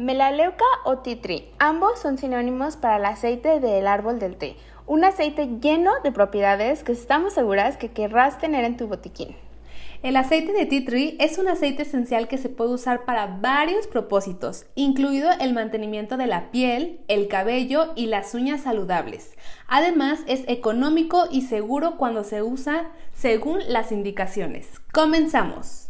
Melaleuca o tree. Ambos son sinónimos para el aceite del árbol del té. Un aceite lleno de propiedades que estamos seguras que querrás tener en tu botiquín. El aceite de tea tree es un aceite esencial que se puede usar para varios propósitos, incluido el mantenimiento de la piel, el cabello y las uñas saludables. Además, es económico y seguro cuando se usa según las indicaciones. Comenzamos.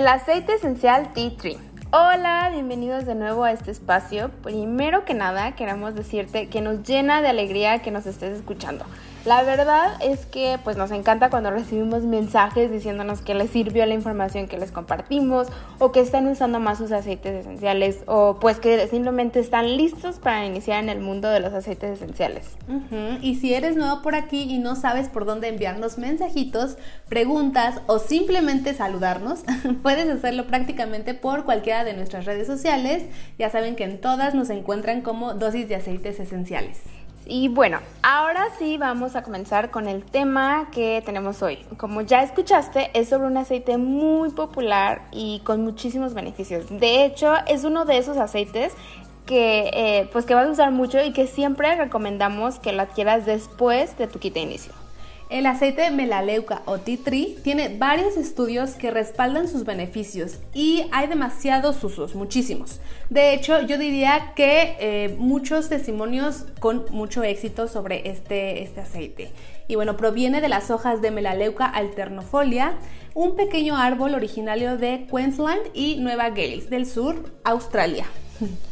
El aceite esencial Tea Tree. Hola, bienvenidos de nuevo a este espacio. Primero que nada, queremos decirte que nos llena de alegría que nos estés escuchando. La verdad es que pues nos encanta cuando recibimos mensajes diciéndonos que les sirvió la información que les compartimos o que están usando más sus aceites esenciales o pues que simplemente están listos para iniciar en el mundo de los aceites esenciales. Y si eres nuevo por aquí y no sabes por dónde enviarnos mensajitos, preguntas o simplemente saludarnos, puedes hacerlo prácticamente por cualquiera de nuestras redes sociales. Ya saben que en todas nos encuentran como dosis de aceites esenciales. Y bueno, ahora sí vamos a comenzar con el tema que tenemos hoy. Como ya escuchaste, es sobre un aceite muy popular y con muchísimos beneficios. De hecho, es uno de esos aceites que, eh, pues que vas a usar mucho y que siempre recomendamos que lo adquieras después de tu de inicio. El aceite melaleuca o tea tree tiene varios estudios que respaldan sus beneficios y hay demasiados usos, muchísimos. De hecho, yo diría que eh, muchos testimonios con mucho éxito sobre este, este aceite. Y bueno, proviene de las hojas de Melaleuca alternofolia, un pequeño árbol originario de Queensland y Nueva Gales del sur, Australia.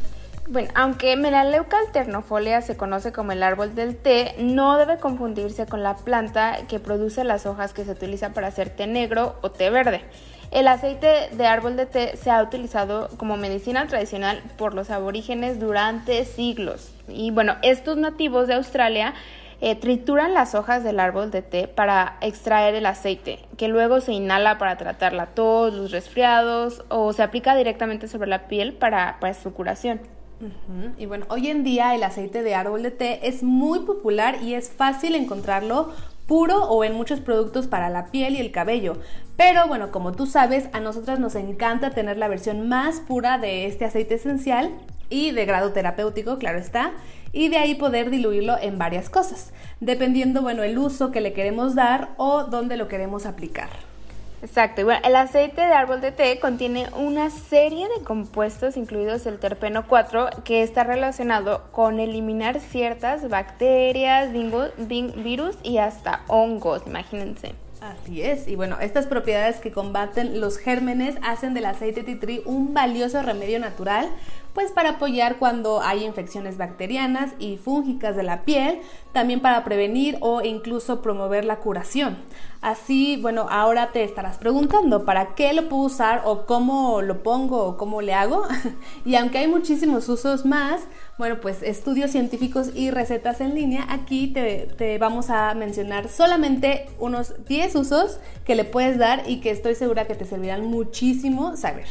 Bueno, aunque Melaleuca alternofolia se conoce como el árbol del té, no debe confundirse con la planta que produce las hojas que se utiliza para hacer té negro o té verde. El aceite de árbol de té se ha utilizado como medicina tradicional por los aborígenes durante siglos. Y bueno, estos nativos de Australia eh, trituran las hojas del árbol de té para extraer el aceite, que luego se inhala para tratar la tos, los resfriados o se aplica directamente sobre la piel para su curación. Y bueno, hoy en día el aceite de árbol de té es muy popular y es fácil encontrarlo puro o en muchos productos para la piel y el cabello. Pero bueno, como tú sabes, a nosotras nos encanta tener la versión más pura de este aceite esencial y de grado terapéutico, claro está, y de ahí poder diluirlo en varias cosas, dependiendo, bueno, el uso que le queremos dar o dónde lo queremos aplicar. Exacto. bueno, el aceite de árbol de té contiene una serie de compuestos, incluidos el terpeno 4, que está relacionado con eliminar ciertas bacterias, virus y hasta hongos, imagínense. Así es, y bueno, estas propiedades que combaten los gérmenes hacen del aceite titri un valioso remedio natural pues para apoyar cuando hay infecciones bacterianas y fúngicas de la piel, también para prevenir o incluso promover la curación. Así, bueno, ahora te estarás preguntando para qué lo puedo usar o cómo lo pongo o cómo le hago. y aunque hay muchísimos usos más, bueno, pues estudios científicos y recetas en línea, aquí te, te vamos a mencionar solamente unos 10 usos que le puedes dar y que estoy segura que te servirán muchísimo saber.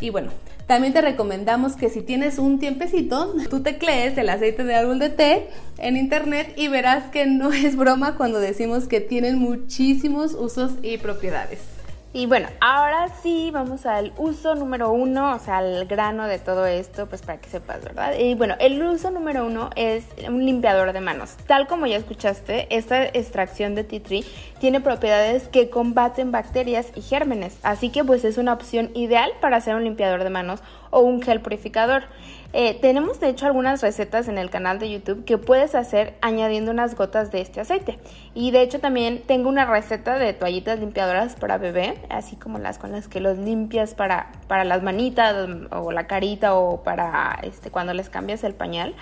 Y bueno, también te recomendamos que si tienes un tiempecito, tú teclees el aceite de árbol de té en internet y verás que no es broma cuando decimos que tienen muchísimos usos y propiedades. Y bueno, ahora sí vamos al uso número uno, o sea, al grano de todo esto, pues para que sepas, ¿verdad? Y bueno, el uso número uno es un limpiador de manos. Tal como ya escuchaste, esta extracción de tea tree tiene propiedades que combaten bacterias y gérmenes, así que pues es una opción ideal para hacer un limpiador de manos o un gel purificador. Eh, tenemos de hecho algunas recetas en el canal de YouTube que puedes hacer añadiendo unas gotas de este aceite. Y de hecho también tengo una receta de toallitas limpiadoras para bebé, así como las con las que los limpias para, para las manitas o la carita o para este, cuando les cambias el pañal.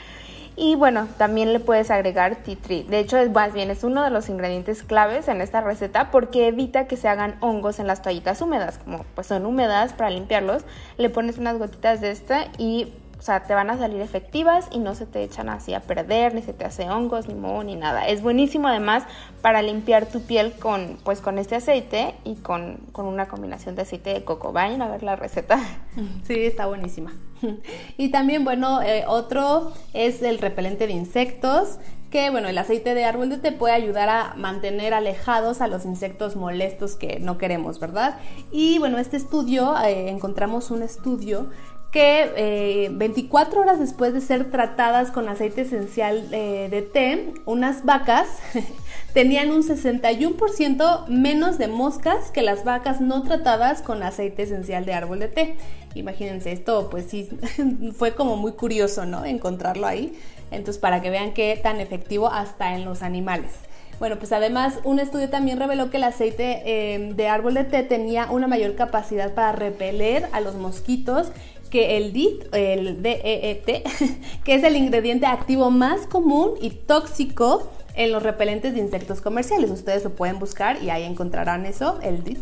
Y bueno, también le puedes agregar tea tree. De hecho, es más bien es uno de los ingredientes claves en esta receta porque evita que se hagan hongos en las toallitas húmedas. Como pues son húmedas para limpiarlos, le pones unas gotitas de esta y o sea, te van a salir efectivas y no se te echan así a perder, ni se te hace hongos, ni moho, ni nada. Es buenísimo además para limpiar tu piel con, pues, con este aceite y con, una combinación de aceite de coco. Vayan a ver la receta. Sí, está buenísima. Y también, bueno, eh, otro es el repelente de insectos que bueno, el aceite de árbol de puede ayudar a mantener alejados a los insectos molestos que no queremos, ¿verdad? Y bueno, este estudio, eh, encontramos un estudio que 24 eh, horas después de ser tratadas con aceite esencial eh, de té, unas vacas tenían un 61% menos de moscas que las vacas no tratadas con aceite esencial de árbol de té. Imagínense, esto pues sí, fue como muy curioso, ¿no? Encontrarlo ahí. Entonces, para que vean qué tan efectivo hasta en los animales. Bueno, pues además un estudio también reveló que el aceite eh, de árbol de té tenía una mayor capacidad para repeler a los mosquitos que el DEET, el DEET, que es el ingrediente activo más común y tóxico en los repelentes de insectos comerciales. Ustedes lo pueden buscar y ahí encontrarán eso, el DEET.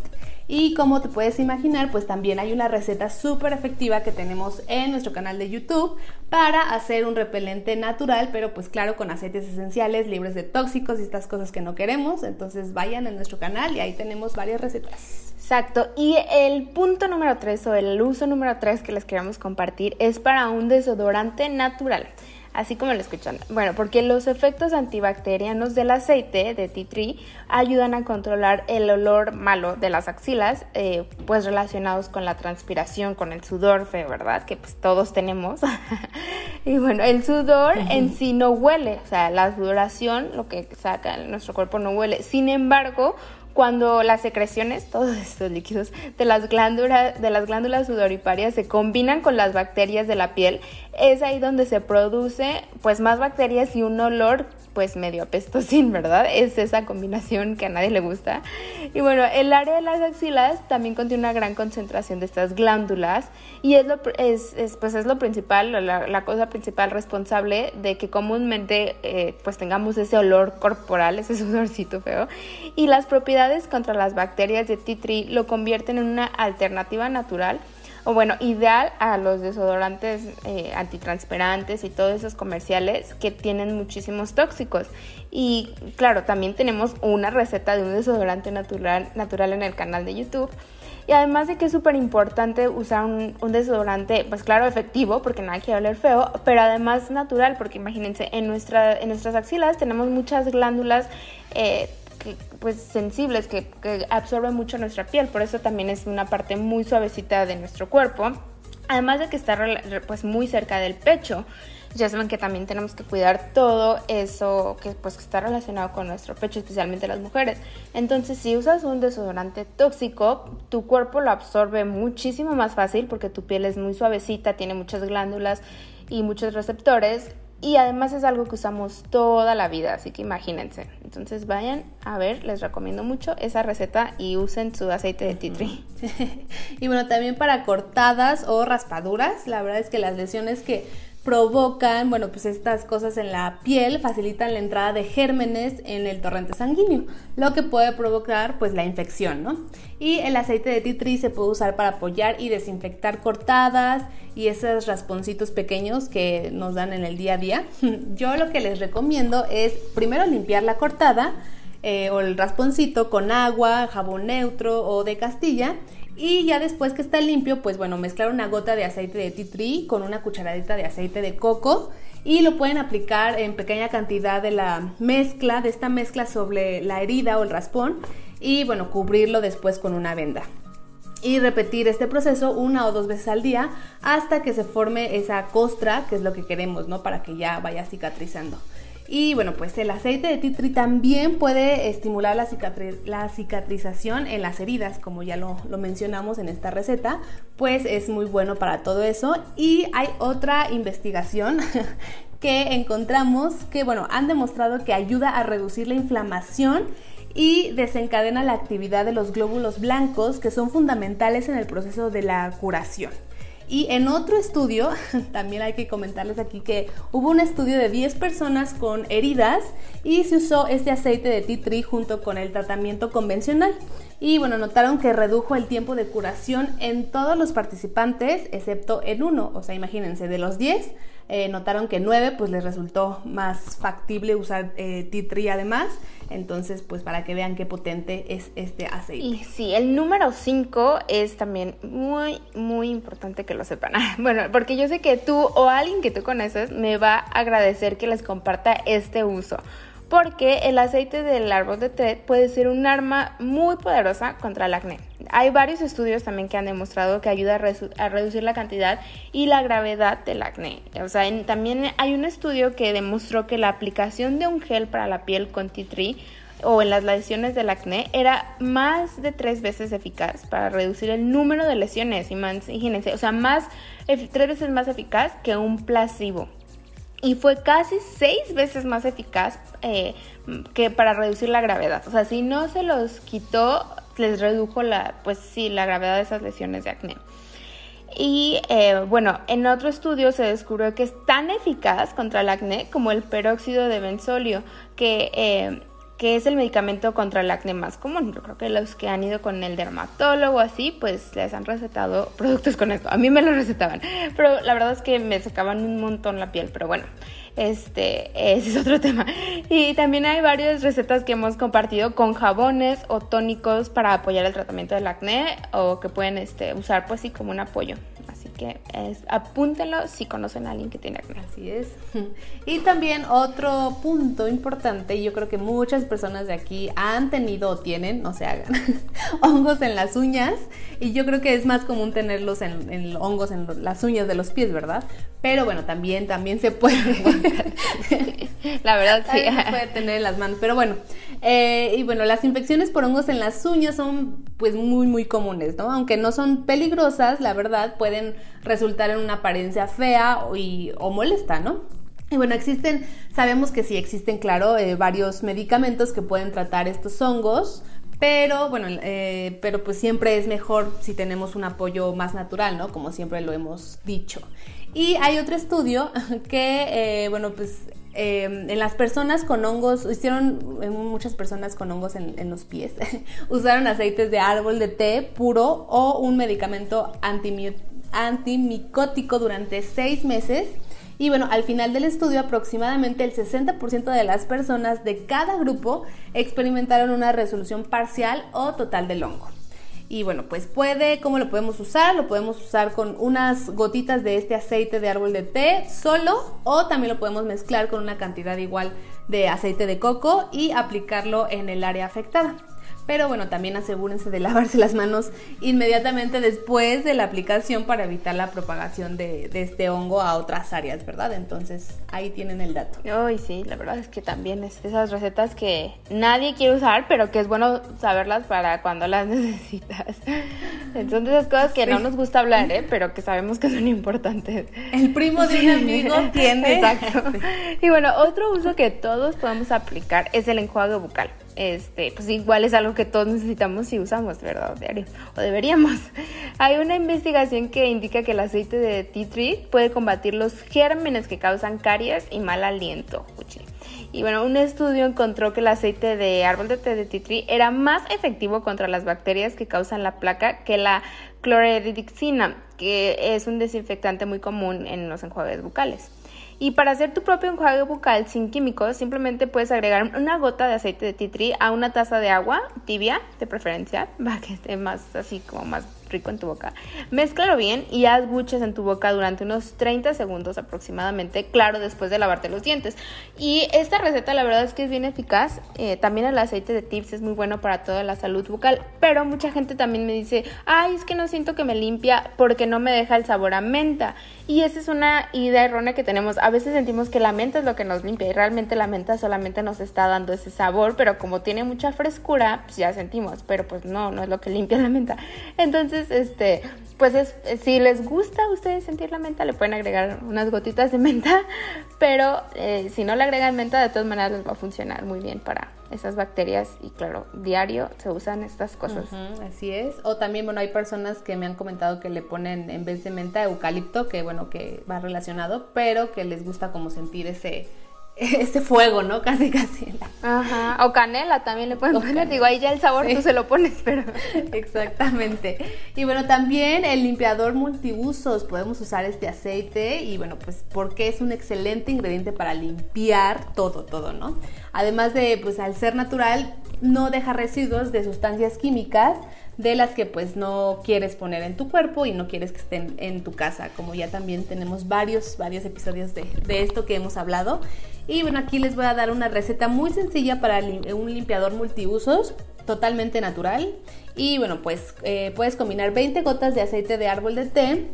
Y como te puedes imaginar, pues también hay una receta súper efectiva que tenemos en nuestro canal de YouTube para hacer un repelente natural, pero pues claro, con aceites esenciales, libres de tóxicos y estas cosas que no queremos. Entonces vayan a nuestro canal y ahí tenemos varias recetas. Exacto. Y el punto número 3 o el uso número 3 que les queremos compartir es para un desodorante natural. Así como lo escuchan. Bueno, porque los efectos antibacterianos del aceite de tea tree ayudan a controlar el olor malo de las axilas, eh, pues relacionados con la transpiración, con el sudor feo, ¿verdad? Que pues todos tenemos. y bueno, el sudor en sí no huele, o sea, la sudoración, lo que saca nuestro cuerpo no huele. Sin embargo, cuando las secreciones, todos estos líquidos de las glándulas, de las glándulas sudoriparias se combinan con las bacterias de la piel, es ahí donde se produce pues más bacterias y un olor pues medio apestosín, ¿verdad? Es esa combinación que a nadie le gusta. Y bueno, el área de las axilas también contiene una gran concentración de estas glándulas y es lo, es, pues es lo principal, la, cosa principal responsable de que comúnmente eh, pues tengamos ese olor corporal, ese sudorcito feo. Y las propiedades contra las bacterias de tree lo convierten en una alternativa natural o bueno, ideal a los desodorantes eh, antitranspirantes y todos esos comerciales que tienen muchísimos tóxicos. Y claro, también tenemos una receta de un desodorante natural, natural en el canal de YouTube. Y además de que es súper importante usar un, desodorante, pues claro, efectivo, porque nada quiere oler feo, pero además natural, porque imagínense, en, en nuestras axilas tenemos muchas glándulas eh, pues sensibles que, absorben mucho nuestra piel, por eso también es una parte muy suavecita de nuestro cuerpo. Además de que está pues muy cerca del pecho, ya saben que también tenemos que cuidar todo eso que pues está relacionado con nuestro pecho, especialmente las mujeres. Entonces, si usas un desodorante tóxico, tu cuerpo lo absorbe muchísimo más fácil porque tu piel es muy suavecita, tiene muchas glándulas y muchos receptores y además es algo que usamos toda la vida, así que imagínense. Entonces vayan a ver, les recomiendo mucho esa receta y usen su aceite de tea y bueno, también para cortadas o raspaduras, la verdad es que las lesiones que provocan, bueno, pues estas cosas en la piel facilitan la entrada de gérmenes en el torrente sanguíneo, lo que puede provocar pues la infección, ¿no? Y el aceite de tree se puede usar para apoyar y desinfectar cortadas y esos rasponcitos pequeños que nos dan en el día a día. Yo lo que les recomiendo es primero limpiar la cortada eh, o el rasponcito con agua, jabón neutro o de castilla y ya después que está limpio, pues bueno, mezclar una gota de aceite de tea tree con una cucharadita de aceite de coco y lo pueden aplicar en pequeña cantidad de la mezcla, de esta mezcla sobre la herida o el raspón y bueno, cubrirlo después con una venda. Y repetir este proceso una o dos veces al día hasta que se forme esa costra, que es lo que queremos, ¿no? Para que ya vaya cicatrizando. Y bueno, pues el aceite de tree también puede estimular la, la cicatrización en las heridas, como ya lo, lo, mencionamos en esta receta, pues es muy bueno para todo eso. Y hay otra investigación que encontramos que, bueno, han demostrado que ayuda a reducir la inflamación y desencadena la actividad de los glóbulos blancos que son fundamentales en el proceso de la curación. Y en otro estudio, también hay que comentarles aquí que hubo un estudio de 10 personas con heridas y se usó este aceite de tea tree junto con el tratamiento convencional. Y bueno, notaron que redujo el tiempo de curación en todos los participantes, excepto en uno. O sea, imagínense, de los 10, eh, notaron que 9 pues les resultó más factible usar eh, tree además. Entonces, pues para que vean qué potente es este aceite. Y sí, el número 5 es también muy, muy importante que lo sepan. bueno, porque yo sé que tú o alguien que tú conoces me va a agradecer que les comparta este uso. Porque el aceite del árbol de té puede ser un arma muy poderosa contra el acné. Hay varios estudios también que han demostrado que ayuda a, reducir la cantidad y la gravedad del acné. O sea, también hay un estudio que demostró que la aplicación de un gel para la piel con tea tree o en las lesiones del acné era más de tres veces eficaz para reducir el número de lesiones. Imagínense, o sea, más, tres veces más eficaz que un placebo. Y fue casi seis veces más eficaz eh, que para reducir la gravedad. O sea, si no se los quitó, les redujo la, pues sí, la gravedad de esas lesiones de acné. Y eh, bueno, en otro estudio se descubrió que es tan eficaz contra el acné como el peróxido de benzolio, que eh, que es el medicamento contra el acné más común. Yo creo que los que han ido con el dermatólogo así, pues les han recetado productos con esto. A mí me lo recetaban, pero la verdad es que me sacaban un montón la piel, pero bueno. Este, ese es otro tema. Y también hay varias recetas que hemos compartido con jabones o tónicos para apoyar el tratamiento del acné o que pueden este, usar pues sí como un apoyo es, apúntenlo si conocen a alguien que tiene acné. Así es. Y también otro punto importante, yo creo que muchas personas de aquí han tenido o tienen, no se hagan, hongos en las uñas. Y yo creo que es más común tenerlos en, hongos en las uñas de los pies, ¿verdad? Pero bueno, también, también se puede. La verdad sí. se puede tener en las manos. Pero bueno, eh, y bueno, las infecciones por hongos en las uñas son pues muy, muy comunes, ¿no? Aunque no son peligrosas, la verdad, pueden resultar en una apariencia fea y, o molesta, ¿no? Y bueno, existen, sabemos que sí existen, claro, eh, varios medicamentos que pueden tratar estos hongos, pero bueno, eh, pero pues siempre es mejor si tenemos un apoyo más natural, ¿no? Como siempre lo hemos dicho. Y hay otro estudio que, eh, bueno, pues en las personas con hongos, hicieron muchas personas con hongos en, los pies, usaron aceites de árbol de té puro o un medicamento antimicótico durante seis meses. Y bueno, al final del estudio aproximadamente el 60% de las personas de cada grupo experimentaron una resolución parcial o total del hongo. Y bueno, pues puede, ¿cómo lo podemos usar? Lo podemos usar con unas gotitas de este aceite de árbol de té solo o también lo podemos mezclar con una cantidad igual de aceite de coco y aplicarlo en el área afectada. Pero bueno, también asegúrense de lavarse las manos inmediatamente después de la aplicación para evitar la propagación de, este hongo a otras áreas, ¿verdad? Entonces ahí tienen el dato. Ay, sí, la verdad es que también es esas recetas que nadie quiere usar, pero que es bueno saberlas para cuando las necesitas. De esas cosas que no nos gusta hablar, ¿eh? pero que sabemos que son importantes. El primo de un amigo tiene. Exacto. Y bueno, otro uso que todos podemos aplicar es el enjuague bucal este, pues igual es algo que todos necesitamos y usamos, ¿verdad? Diario, o deberíamos. Hay una investigación que indica que el aceite de tea tree puede combatir los gérmenes que causan caries y mal aliento. Y bueno, un estudio encontró que el aceite de árbol de té de tea tree era más efectivo contra las bacterias que causan la placa que la cloridixina, que es un desinfectante muy común en los enjuagues bucales. Y para hacer tu propio enjuague bucal sin químicos, simplemente puedes agregar una gota de aceite de tree a una taza de agua tibia, de preferencia, para que esté más así como más rico en tu boca. Mézclalo bien y haz buches en tu boca durante unos 30 segundos aproximadamente, claro, después de lavarte los dientes. Y esta receta la verdad es que es bien eficaz. Eh, también el aceite de tips es muy bueno para toda la salud bucal, pero mucha gente también me dice, ay, es que no siento que me limpia porque no me deja el sabor a menta. Y esa es una idea errónea que tenemos. A veces sentimos que la menta es lo que nos limpia y realmente la menta solamente nos está dando ese sabor, pero como tiene mucha frescura, pues ya sentimos, pero pues no, no es lo que limpia la menta. Entonces, Entonces, este, pues es, si les gusta a ustedes sentir la menta, le pueden agregar unas gotitas de menta, pero eh, si no le agregan menta, de todas maneras les va a funcionar muy bien para esas bacterias y claro, diario se usan estas cosas. así es. O también, bueno, hay personas que me han comentado que le ponen en vez de menta eucalipto, que bueno, que va relacionado, pero que les gusta como sentir ese ese fuego, ¿no? Casi, casi. Ajá. O canela también le pueden poner. Digo, ahí ya el sabor tú se lo pones, pero. Exactamente. Y bueno, también el limpiador multiusos. Podemos usar este aceite y bueno, pues porque es un excelente ingrediente para limpiar todo, todo, ¿no? Además de, pues al ser natural, no deja residuos de sustancias químicas de las que pues no quieres poner en tu cuerpo y no quieres que estén en tu casa, como ya también tenemos varios, varios episodios de, esto que hemos hablado. Y bueno, aquí les voy a dar una receta muy sencilla para un limpiador multiusos, totalmente natural. Y bueno, pues eh, puedes combinar 20 gotas de aceite de árbol de té,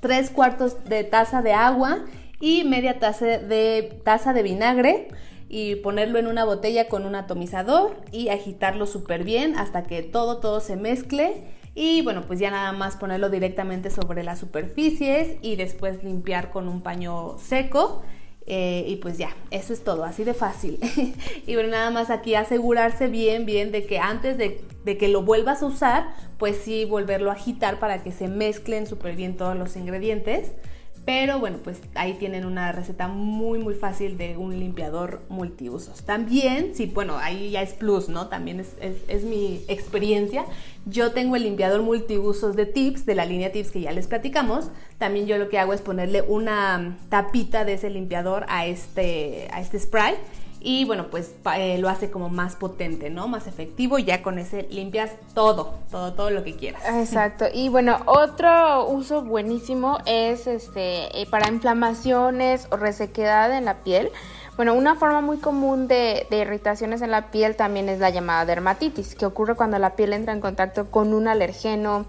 3 cuartos de taza de agua y media taza de, taza de vinagre y ponerlo en una botella con un atomizador y agitarlo súper bien hasta que todo, todo se mezcle. Y bueno, pues ya nada más ponerlo directamente sobre las superficies y después limpiar con un paño seco. Eh, y pues ya, eso es todo, así de fácil. y bueno, nada más aquí asegurarse bien, bien de que antes de, de, que lo vuelvas a usar, pues sí volverlo a agitar para que se mezclen súper bien todos los ingredientes. Pero bueno, pues ahí tienen una receta muy muy fácil de un limpiador multiusos. También, sí, bueno, ahí ya es plus, ¿no? También es, es, mi experiencia. Yo tengo el limpiador multiusos de Tips, de la línea Tips que ya les platicamos. También yo lo que hago es ponerle una tapita de ese limpiador a este, a este spray y bueno, pues eh, lo hace como más potente, ¿no? Más efectivo y ya con ese limpias todo, todo, todo lo que quieras. Exacto. Y bueno, otro uso buenísimo es este eh, para inflamaciones o resequedad en la piel. Bueno, una forma muy común de, de, irritaciones en la piel también es la llamada dermatitis, que ocurre cuando la piel entra en contacto con un alergeno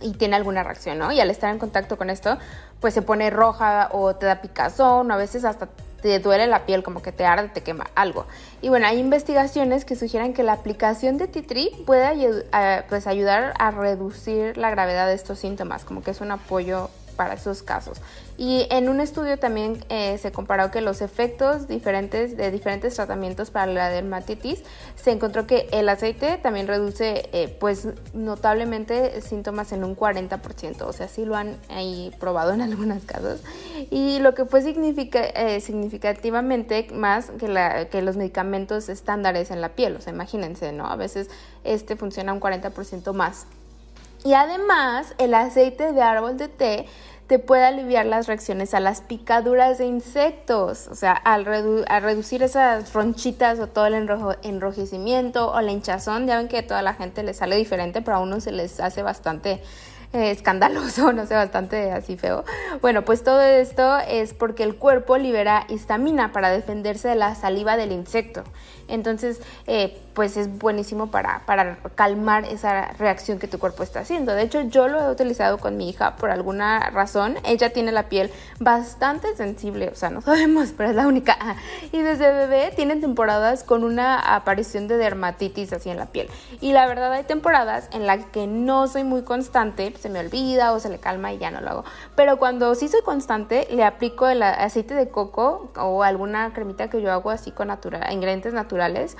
y tiene alguna reacción, ¿no? Y al estar en contacto con esto, pues se pone roja o te da picazón, o a veces hasta te duele la piel, como que te arde, te quema algo. Y bueno, hay investigaciones que sugieren que la aplicación de titri puede pues, ayudar a reducir la gravedad de estos síntomas, como que es un apoyo para esos casos. Y en un estudio también eh, se comparó que los efectos diferentes de diferentes tratamientos para la dermatitis se encontró que el aceite también reduce eh, pues notablemente síntomas en un 40%, o sea, sí lo han ahí probado en algunos casos. Y lo que fue significa, eh, significativamente más que, la, que los medicamentos estándares en la piel, o sea, imagínense, ¿no? A veces este funciona un 40% más. Y además, el aceite de árbol de té te puede aliviar las reacciones a las picaduras de insectos, o sea, al, reducir esas ronchitas o todo el enrojecimiento o la hinchazón, ya ven que a toda la gente le sale diferente, pero a uno se les hace bastante eh, escandaloso, no sé, bastante así feo. Bueno, pues todo esto es porque el cuerpo libera histamina para defenderse de la saliva del insecto. Entonces, eh, pues es buenísimo para, para calmar esa reacción que tu cuerpo está haciendo. De hecho, yo lo he utilizado con mi hija por alguna razón. Ella tiene la piel bastante sensible, o sea, no sabemos, pero es la única. Y desde bebé tiene temporadas con una aparición de dermatitis así en la piel. Y la verdad hay temporadas en las que no soy muy constante, se me olvida o se le calma y ya no lo hago. Pero cuando sí soy constante, le aplico el aceite de coco o alguna cremita que yo hago así con natural, ingredientes naturales culturales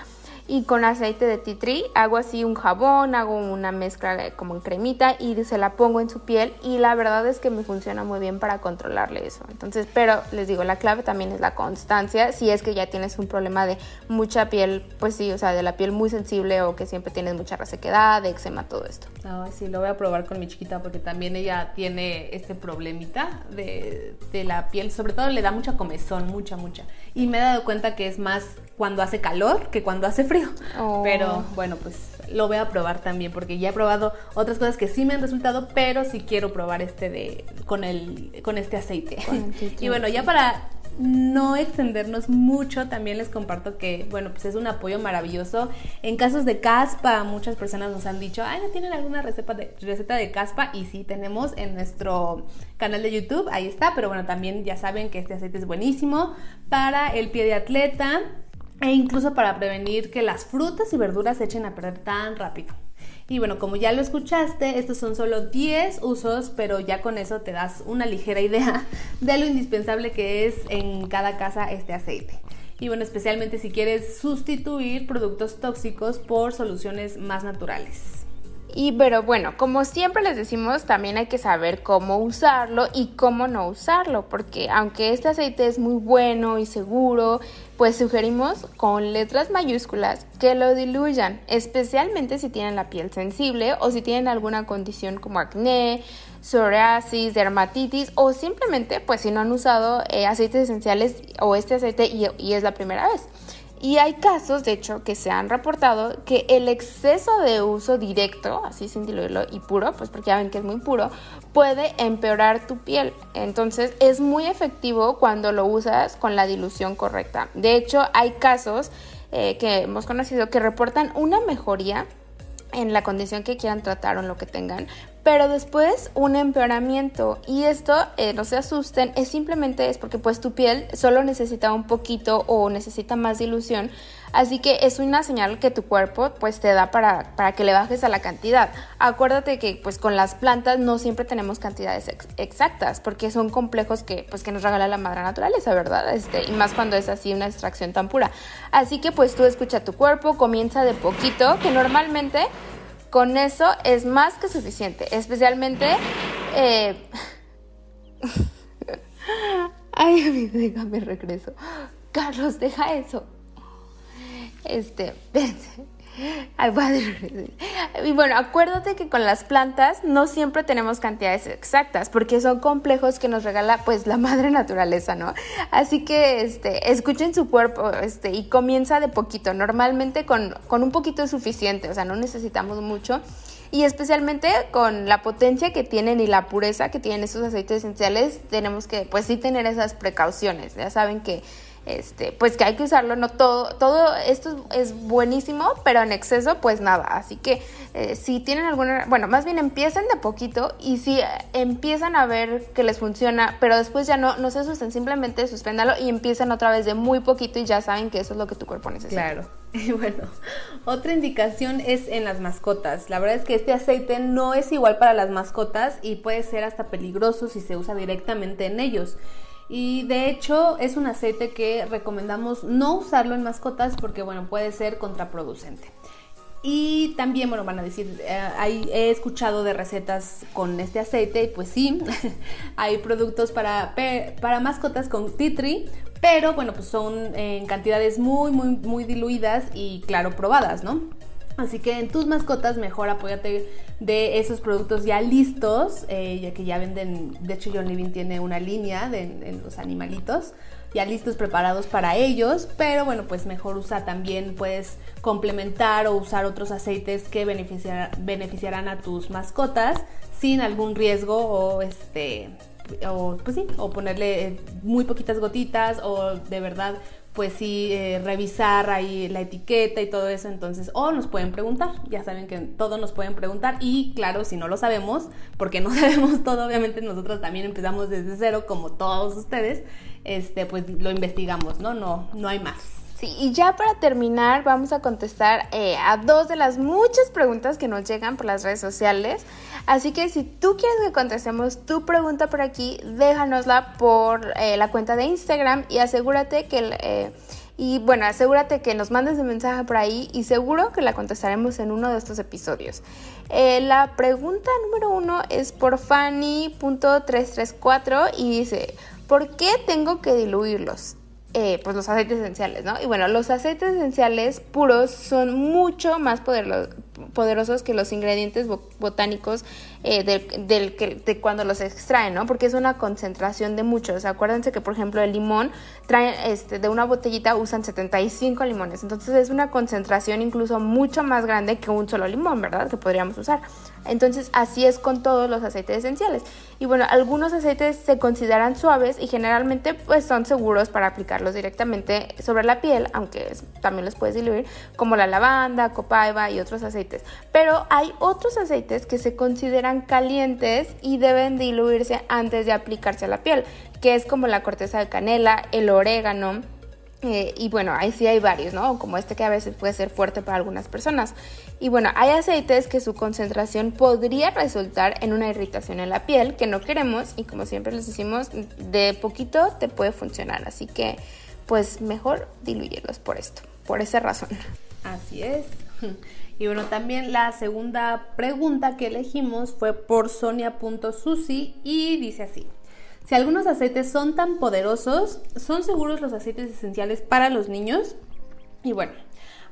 y con aceite de tea tree hago así un jabón, hago una mezcla como en cremita y se la pongo en su piel y la verdad es que me funciona muy bien para controlarle eso. Entonces, pero les digo, la clave también es la constancia. Si es que ya tienes un problema de mucha piel, pues sí, o sea, de la piel muy sensible o que siempre tienes mucha resequedad, eczema, todo esto. Ay, sí, lo voy a probar con mi chiquita porque también ella tiene este problemita de, de la piel, sobre todo le da mucha comezón, mucha, mucha. Y me he dado cuenta que es más cuando hace calor que cuando hace frío. Oh. Pero bueno, pues lo voy a probar también porque ya he probado otras cosas que sí me han resultado, pero sí quiero probar este de con el con este aceite. y bueno, ya para no extendernos mucho, también les comparto que, bueno, pues es un apoyo maravilloso. En casos de caspa, muchas personas nos han dicho, ay, ¿no tienen alguna receta de, receta de caspa? Y sí, tenemos en nuestro canal de YouTube, ahí está, pero bueno, también ya saben que este aceite es buenísimo para el pie de atleta e incluso para prevenir que las frutas y verduras se echen a perder tan rápido. Y bueno, como ya lo escuchaste, estos son solo 10 usos, pero ya con eso te das una ligera idea de lo indispensable que es en cada casa este aceite. Y bueno, especialmente si quieres sustituir productos tóxicos por soluciones más naturales. Y pero bueno, como siempre les decimos, también hay que saber cómo usarlo y cómo no usarlo, porque aunque este aceite es muy bueno y seguro, pues sugerimos con letras mayúsculas que lo diluyan, especialmente si tienen la piel sensible o si tienen alguna condición como acné, psoriasis, dermatitis o simplemente pues si no han usado eh, aceites esenciales o este aceite y es la primera vez. Y hay casos, de hecho, que se han reportado que el exceso de uso directo, así sin diluirlo y puro, pues porque ya ven que es muy puro, puede empeorar tu piel. Entonces es muy efectivo cuando lo usas con la dilución correcta. De hecho, hay casos eh, que hemos conocido que reportan una mejoría en la condición que quieran tratar o en lo que tengan, pero después un empeoramiento. Y esto eh, no se asusten es simplemente es porque pues tu piel solo necesita un poquito o necesita más dilución. Así que es una señal que tu cuerpo pues te da para, para que le bajes a la cantidad. Acuérdate que pues con las plantas no siempre tenemos cantidades exactas porque son complejos que pues que nos regala la madre naturaleza verdad este y más cuando es así una extracción tan pura. Así que pues tú escucha tu cuerpo comienza de poquito que normalmente con eso es más que suficiente, especialmente... Eh... Ay, déjame regreso. Carlos, deja eso. Este, Ay, padre. Y bueno, acuérdate que con las plantas no siempre tenemos cantidades exactas porque son complejos que nos regala pues la madre naturaleza, ¿no? Así que este, escuchen su cuerpo este, y comienza de poquito. Normalmente con, con un poquito es suficiente, o sea, no necesitamos mucho y especialmente con la potencia que tienen y la pureza que tienen esos aceites esenciales, tenemos que pues sí tener esas precauciones. Ya saben que este, pues que hay que usarlo, no todo, todo esto es buenísimo, pero en exceso pues nada, así que eh, si tienen alguna, bueno, más bien empiecen de poquito y si empiezan a ver que les funciona, pero después ya no, no se asusten, simplemente suspéndalo y empiezan otra vez de muy poquito y ya saben que eso es lo que tu cuerpo necesita. Claro. Y bueno, otra indicación es en las mascotas. La verdad es que este aceite no es igual para las mascotas y puede ser hasta peligroso si se usa directamente en ellos. Y de hecho es un aceite que recomendamos no usarlo en mascotas porque bueno, puede ser contraproducente. Y también, bueno, van a decir, eh, he escuchado de recetas con este aceite y pues sí, hay productos para, para mascotas con tea tree, pero bueno, pues son en cantidades muy, muy, muy diluidas y claro, probadas, ¿no? Así que en tus mascotas mejor apóyate de esos productos ya listos, eh, ya que ya venden, de hecho John Living tiene una línea de los animalitos ya listos, preparados para ellos, pero bueno, pues mejor usa también, puedes complementar o usar otros aceites que beneficiarán a tus mascotas sin algún riesgo o este o pues sí, o ponerle muy poquitas gotitas o de verdad pues sí, eh, revisar ahí la etiqueta y todo eso, entonces, o nos pueden preguntar, ya saben que todo nos pueden preguntar y claro, si no lo sabemos, porque no sabemos todo, obviamente nosotros también empezamos desde cero, como todos ustedes, este, pues lo investigamos, ¿no? No, no hay más. Sí, y ya para terminar vamos a contestar eh, a dos de las muchas preguntas que nos llegan por las redes sociales. Así que si tú quieres que contestemos tu pregunta por aquí, déjanosla por eh, la cuenta de Instagram y asegúrate que... Eh, y bueno, asegúrate que nos mandes un mensaje por ahí y seguro que la contestaremos en uno de estos episodios. la pregunta número uno es por Fanny.334 y dice, ¿por qué tengo que diluirlos? Eh, pues los aceites esenciales, ¿no? Y bueno, los aceites esenciales puros son mucho más poderosos que los ingredientes botánicos eh, del, que, de cuando los extraen, ¿no? Porque es una concentración de muchos. Acuérdense que, por ejemplo, el limón, trae, este, de una botellita usan 75 limones. Entonces es una concentración incluso mucho más grande que un solo limón, ¿verdad? Que podríamos usar. Entonces así es con todos los aceites esenciales. Y bueno, algunos aceites se consideran suaves y generalmente pues son seguros para aplicarlos directamente sobre la piel, aunque también los puedes diluir, como la lavanda, copaiba y otros aceites. Pero hay otros aceites que se consideran calientes y deben diluirse antes de aplicarse a la piel, que es como la corteza de canela, el orégano, Eh, y bueno, ahí sí hay varios, ¿no? Como este que a veces puede ser fuerte para algunas personas. Y bueno, hay aceites que su concentración podría resultar en una irritación en la piel que no queremos y como siempre les decimos, de poquito te puede funcionar. Así que pues mejor diluirlos por esto, por esa razón. Así es. Y bueno, también la segunda pregunta que elegimos fue por Sonia.susi y dice así. Si algunos aceites son tan poderosos, ¿son seguros los aceites esenciales para los niños? Y bueno,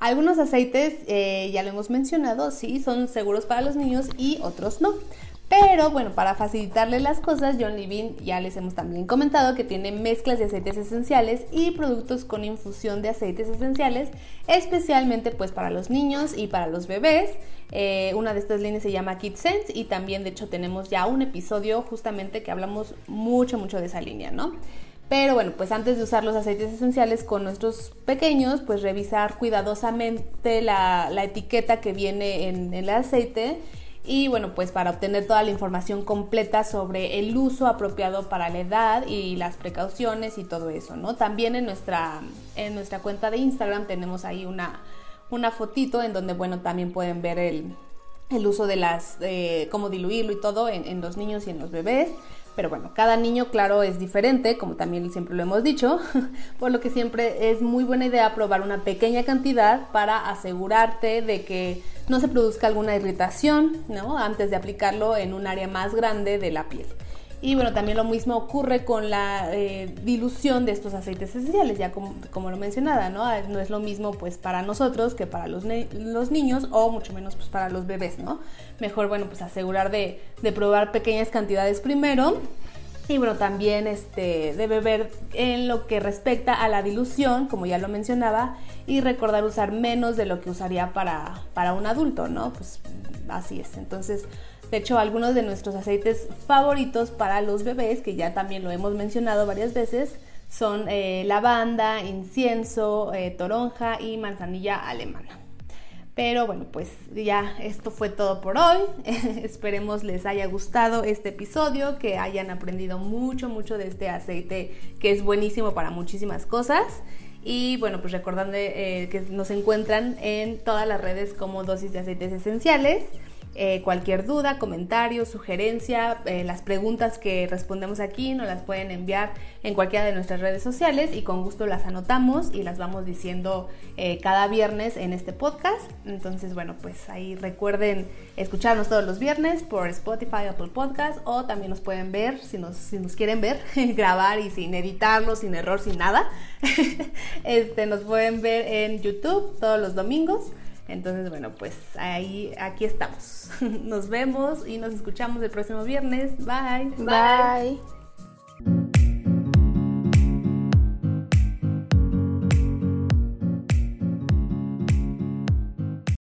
algunos aceites, eh, ya lo hemos mencionado, sí, son seguros para los niños y otros no. Pero bueno, para facilitarle las cosas, John Levine ya les hemos también comentado que tiene mezclas de aceites esenciales y productos con infusión de aceites esenciales, especialmente pues para los niños y para los bebés. Eh, una de estas líneas se llama Kid Sense y también de hecho tenemos ya un episodio justamente que hablamos mucho, mucho de esa línea, ¿no? Pero bueno, pues antes de usar los aceites esenciales con nuestros pequeños, pues revisar cuidadosamente la, etiqueta que viene en el aceite y bueno, pues para obtener toda la información completa sobre el uso apropiado para la edad y las precauciones y todo eso, ¿no? También en nuestra, en nuestra cuenta de Instagram tenemos ahí una, una fotito en donde, bueno, también pueden ver el, uso de las, eh, cómo diluirlo y todo en, en los niños y en los bebés. Pero bueno, cada niño, claro, es diferente, como también siempre lo hemos dicho, por lo que siempre es muy buena idea probar una pequeña cantidad para asegurarte de que no se produzca alguna irritación, ¿no? Antes de aplicarlo en un área más grande de la piel. Y bueno, también lo mismo ocurre con la eh, dilución de estos aceites esenciales, ya como, como, lo mencionaba, ¿no? No es lo mismo pues para nosotros que para los, los niños o mucho menos pues para los bebés, ¿no? Mejor, bueno, pues asegurar de, de probar pequeñas cantidades primero y bueno, también este, de beber en lo que respecta a la dilución, como ya lo mencionaba, y recordar usar menos de lo que usaría para, para un adulto, ¿no? Pues así es. Entonces, de hecho, algunos de nuestros aceites favoritos para los bebés, que ya también lo hemos mencionado varias veces, son eh, lavanda, incienso, eh, toronja y manzanilla alemana. Pero bueno, pues ya esto fue todo por hoy. Esperemos les haya gustado este episodio, que hayan aprendido mucho, mucho de este aceite que es buenísimo para muchísimas cosas. Y bueno, pues recordando eh, que nos encuentran en todas las redes como dosis de aceites esenciales. Eh, cualquier duda, comentario, sugerencia, eh, las preguntas que respondemos aquí nos las pueden enviar en cualquiera de nuestras redes sociales y con gusto las anotamos y las vamos diciendo eh, cada viernes en este podcast. Entonces, bueno, pues ahí recuerden escucharnos todos los viernes por Spotify, Apple Podcast o también nos pueden ver, si nos, si nos quieren ver, grabar y sin editarlo, sin error, sin nada. este, nos pueden ver en YouTube todos los domingos. Entonces, bueno, pues ahí, aquí estamos. Nos vemos y nos escuchamos el próximo viernes. Bye. Bye.